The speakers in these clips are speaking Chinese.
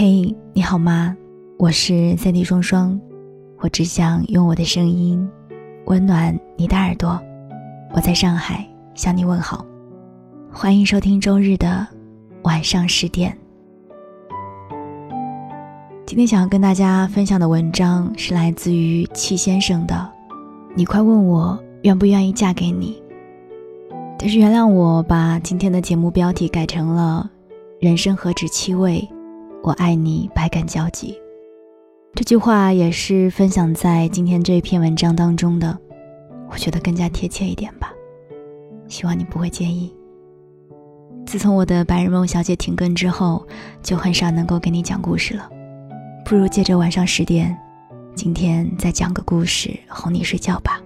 嘿，你好吗？我是三 D 双双，我只想用我的声音温暖你的耳朵。我在上海向你问好，欢迎收听周日的晚上十点。今天想要跟大家分享的文章是来自于戚先生的。你快问我愿不愿意嫁给你？但是原谅我把今天的节目标题改成了“人生何止七味，我爱你百感交集”。这句话也是分享在今天这篇文章当中的，我觉得更加贴切一点吧。希望你不会介意。自从我的白日梦小姐停更之后，就很少能够给你讲故事了。不如借着晚上十点，今天再讲个故事哄你睡觉吧。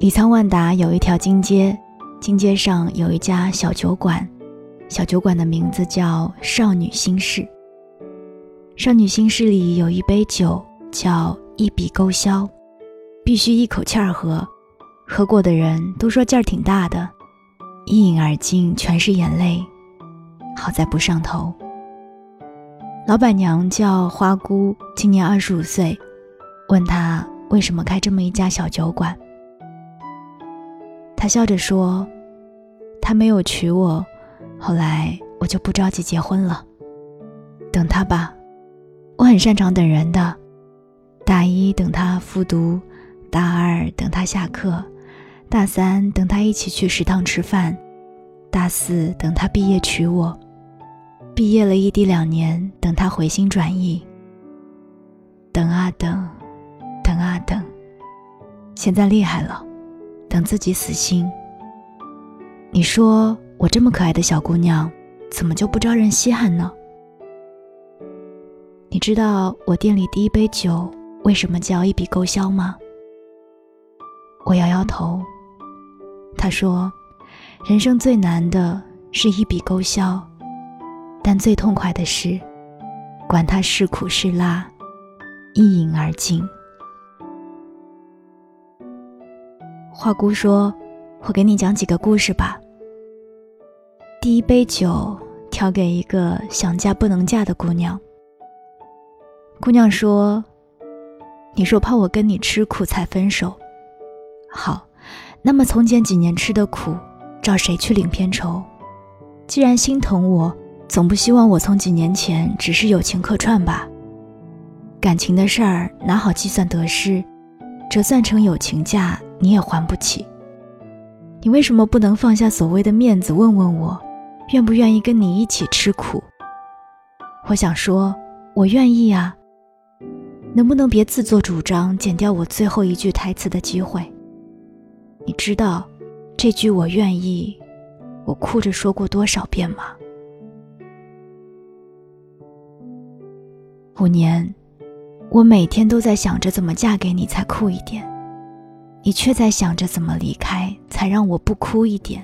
李沧万达有一条金街，金街上有一家小酒馆，小酒馆的名字叫少女心事。少女心事里有一杯酒叫一笔勾销，必须一口气儿喝，喝过的人都说劲儿挺大的。一饮而尽，全是眼泪。好在不上头。老板娘叫花姑，今年二十五岁。问她为什么开这么一家小酒馆，他笑着说：“他没有娶我，后来我就不着急结婚了。等他吧，我很擅长等人的。大一等他复读，大二等他下课。”大三等他一起去食堂吃饭，大四等他毕业娶我，毕业了异地两年，等他回心转意。等啊等，等啊等，现在厉害了，等自己死心。你说我这么可爱的小姑娘，怎么就不招人稀罕呢？你知道我店里第一杯酒为什么叫一笔勾销吗？我摇摇头。他说：“人生最难的是一笔勾销，但最痛快的是，管他是苦是辣，一饮而尽。”花姑说：“我给你讲几个故事吧。第一杯酒调给一个想嫁不能嫁的姑娘。姑娘说：‘你说怕我跟你吃苦才分手，好。’”那么从前几年吃的苦，找谁去领片酬？既然心疼我，总不希望我从几年前只是友情客串吧？感情的事儿哪好计算得失？折算成友情价，你也还不起。你为什么不能放下所谓的面子，问问我，愿不愿意跟你一起吃苦？我想说，我愿意啊。能不能别自作主张，剪掉我最后一句台词的机会？你知道这句“我愿意”，我哭着说过多少遍吗？五年，我每天都在想着怎么嫁给你才酷一点，你却在想着怎么离开才让我不哭一点。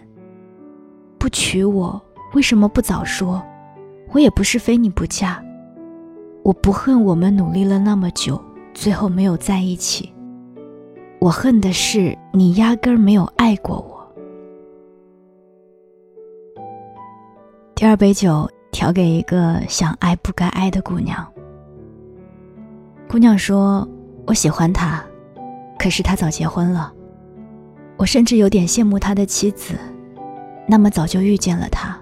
不娶我，为什么不早说？我也不是非你不嫁。我不恨我们努力了那么久，最后没有在一起。我恨的是你压根儿没有爱过我。第二杯酒调给一个想爱不该爱的姑娘。姑娘说：“我喜欢他，可是他早结婚了。我甚至有点羡慕他的妻子，那么早就遇见了他。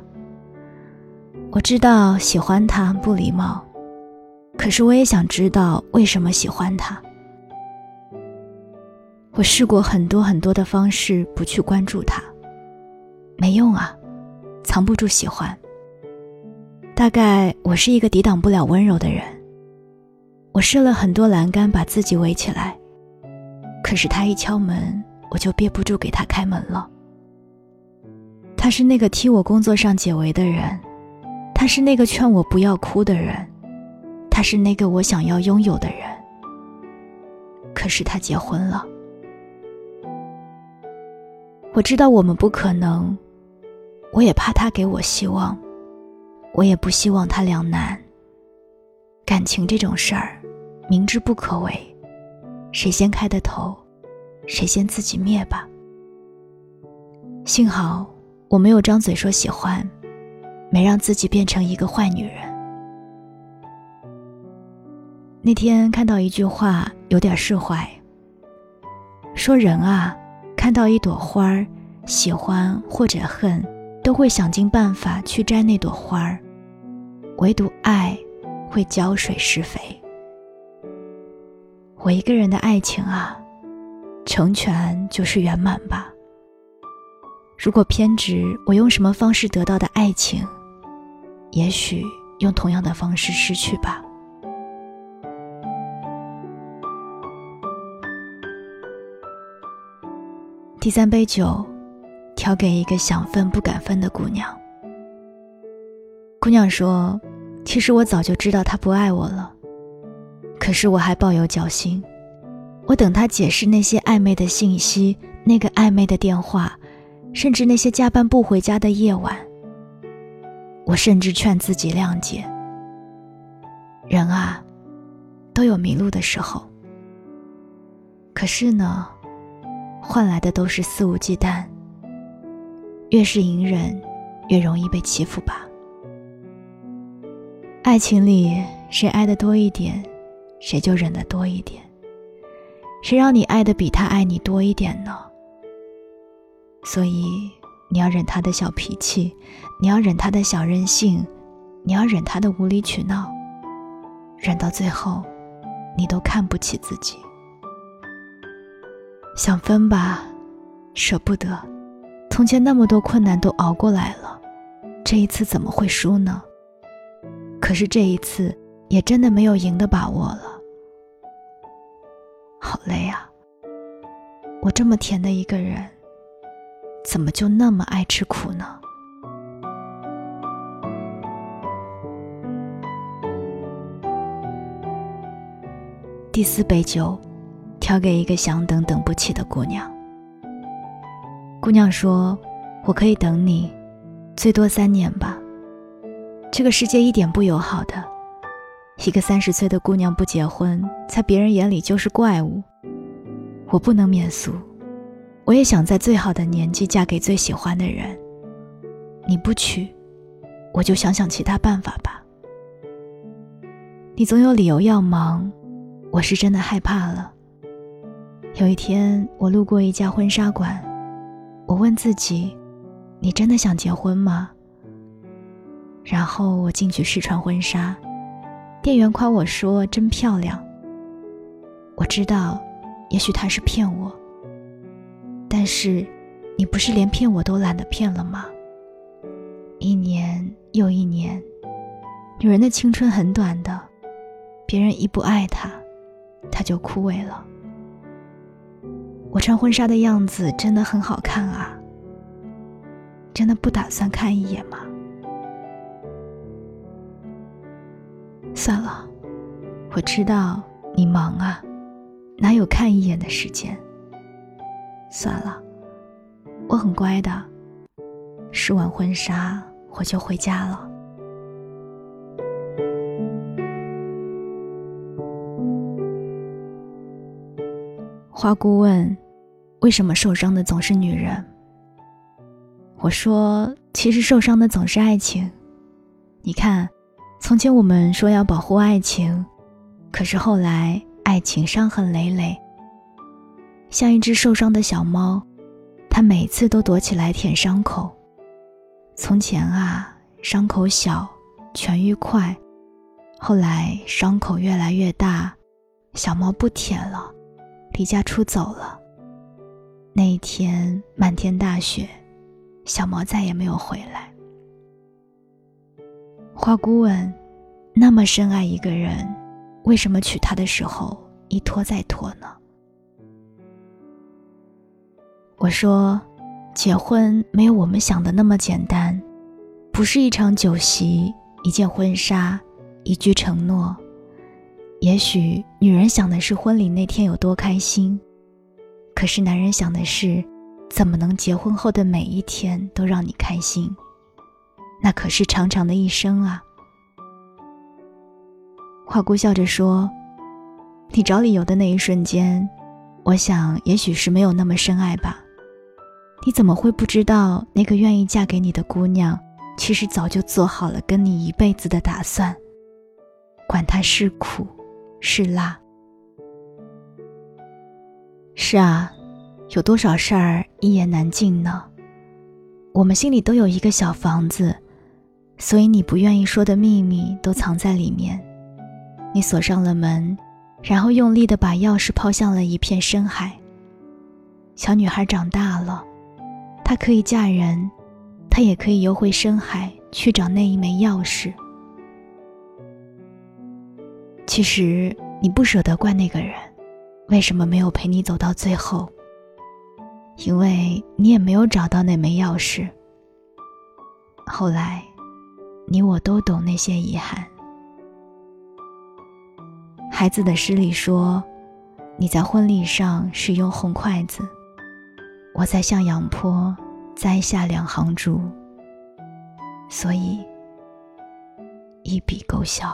我知道喜欢他不礼貌，可是我也想知道为什么喜欢他。”我试过很多很多的方式不去关注他，没用啊，藏不住喜欢。大概我是一个抵挡不了温柔的人。我设了很多栏杆把自己围起来，可是他一敲门，我就憋不住给他开门了。他是那个替我工作上解围的人，他是那个劝我不要哭的人，他是那个我想要拥有的人。可是他结婚了。我知道我们不可能，我也怕他给我希望，我也不希望他两难。感情这种事儿，明知不可为，谁先开的头，谁先自己灭吧。幸好我没有张嘴说喜欢，没让自己变成一个坏女人。那天看到一句话，有点释怀。说人啊，看到一朵花儿，喜欢或者恨，都会想尽办法去摘那朵花儿，唯独爱，会浇水施肥。我一个人的爱情啊，成全就是圆满吧。如果偏执，我用什么方式得到的爱情，也许用同样的方式失去吧。第三杯酒，调给一个想分不敢分的姑娘。姑娘说：“其实我早就知道他不爱我了。”可是我还抱有侥幸，我等他解释那些暧昧的信息，那个暧昧的电话，甚至那些加班不回家的夜晚。我甚至劝自己谅解。人啊，都有迷路的时候。可是呢，换来的都是肆无忌惮。越是隐忍，越容易被欺负吧。爱情里，谁爱的多一点？谁就忍得多一点，谁让你爱的比他爱你多一点呢？所以你要忍他的小脾气，你要忍他的小任性，你要忍他的无理取闹，忍到最后，你都看不起自己。想分吧，舍不得，从前那么多困难都熬过来了，这一次怎么会输呢？可是这一次也真的没有赢的把握了。好累啊！我这么甜的一个人，怎么就那么爱吃苦呢？第四杯酒，调给一个想等等不起的姑娘。姑娘说：“我可以等你，最多三年吧。”这个世界一点不友好的。一个三十岁的姑娘不结婚，在别人眼里就是怪物。我不能免俗，我也想在最好的年纪嫁给最喜欢的人。你不娶，我就想想其他办法吧。你总有理由要忙，我是真的害怕了。有一天，我路过一家婚纱馆，我问自己：你真的想结婚吗？然后我进去试穿婚纱。店员夸我说：“真漂亮。”我知道，也许他是骗我。但是，你不是连骗我都懒得骗了吗？一年又一年，女人的青春很短的，别人一不爱她，她就枯萎了。我穿婚纱的样子真的很好看啊！真的不打算看一眼吗？算了，我知道你忙啊，哪有看一眼的时间。算了，我很乖的，试完婚纱我就回家了。花姑问：“为什么受伤的总是女人？”我说：“其实受伤的总是爱情，你看。”从前我们说要保护爱情，可是后来爱情伤痕累累，像一只受伤的小猫，它每次都躲起来舔伤口。从前啊，伤口小，痊愈快，后来伤口越来越大，小猫不舔了，离家出走了。那一天漫天大雪，小猫再也没有回来。花姑问：“那么深爱一个人，为什么娶她的时候一拖再拖呢？”我说：“结婚没有我们想的那么简单，不是一场酒席、一件婚纱、一句承诺。也许女人想的是婚礼那天有多开心，可是男人想的是，怎么能结婚后的每一天都让你开心。”那可是长长的一生啊！花姑笑着说：“你找理由的那一瞬间，我想也许是没有那么深爱吧。你怎么会不知道那个愿意嫁给你的姑娘，其实早就做好了跟你一辈子的打算？管他是苦是辣。是啊，有多少事儿一言难尽呢？我们心里都有一个小房子，所以你不愿意说的秘密都藏在里面。你锁上了门，然后用力的把钥匙抛向了一片深海。小女孩长大了。她可以嫁人，她也可以游回深海去找那一枚钥匙。其实你不舍得怪那个人，为什么没有陪你走到最后？因为你也没有找到那枚钥匙。后来，你我都懂那些遗憾。孩子的诗里说：“你在婚礼上是用红筷子。”我在向阳坡栽下两行竹，所以一笔勾销。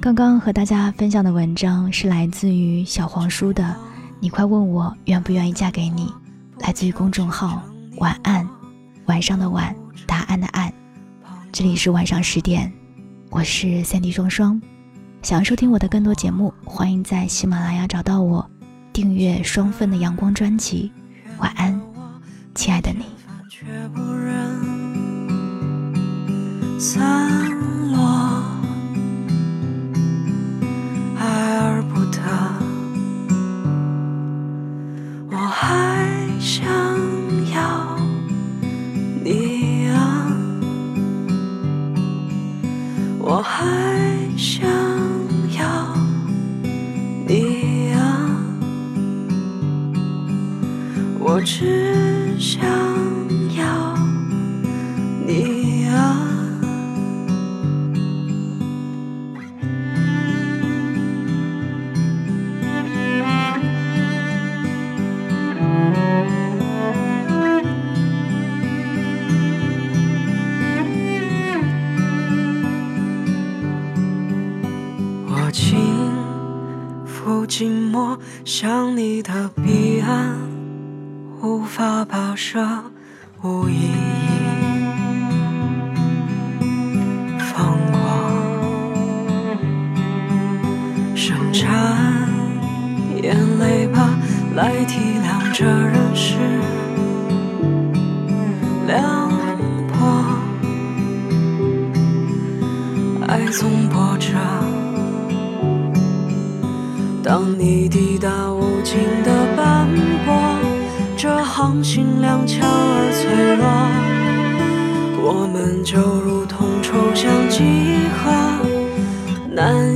刚刚和大家分享的文章是来自于小黄书的，你快问我愿不愿意嫁给你，来自于公众号晚安，晚上的晚，答案的案。这里是晚上十点，我是三 D 双双。想要收听我的更多节目，欢迎在喜马拉雅找到我，订阅双份的阳光专辑。晚安，亲爱的你。我只想要你啊！我轻抚寂寞，想你的彼岸。无法跋涉，无意义。放过，生产眼泪吧，来体谅这人世凉薄，爱总波折，当你抵达这航行踉跄而脆弱，我们就如同抽象几何，难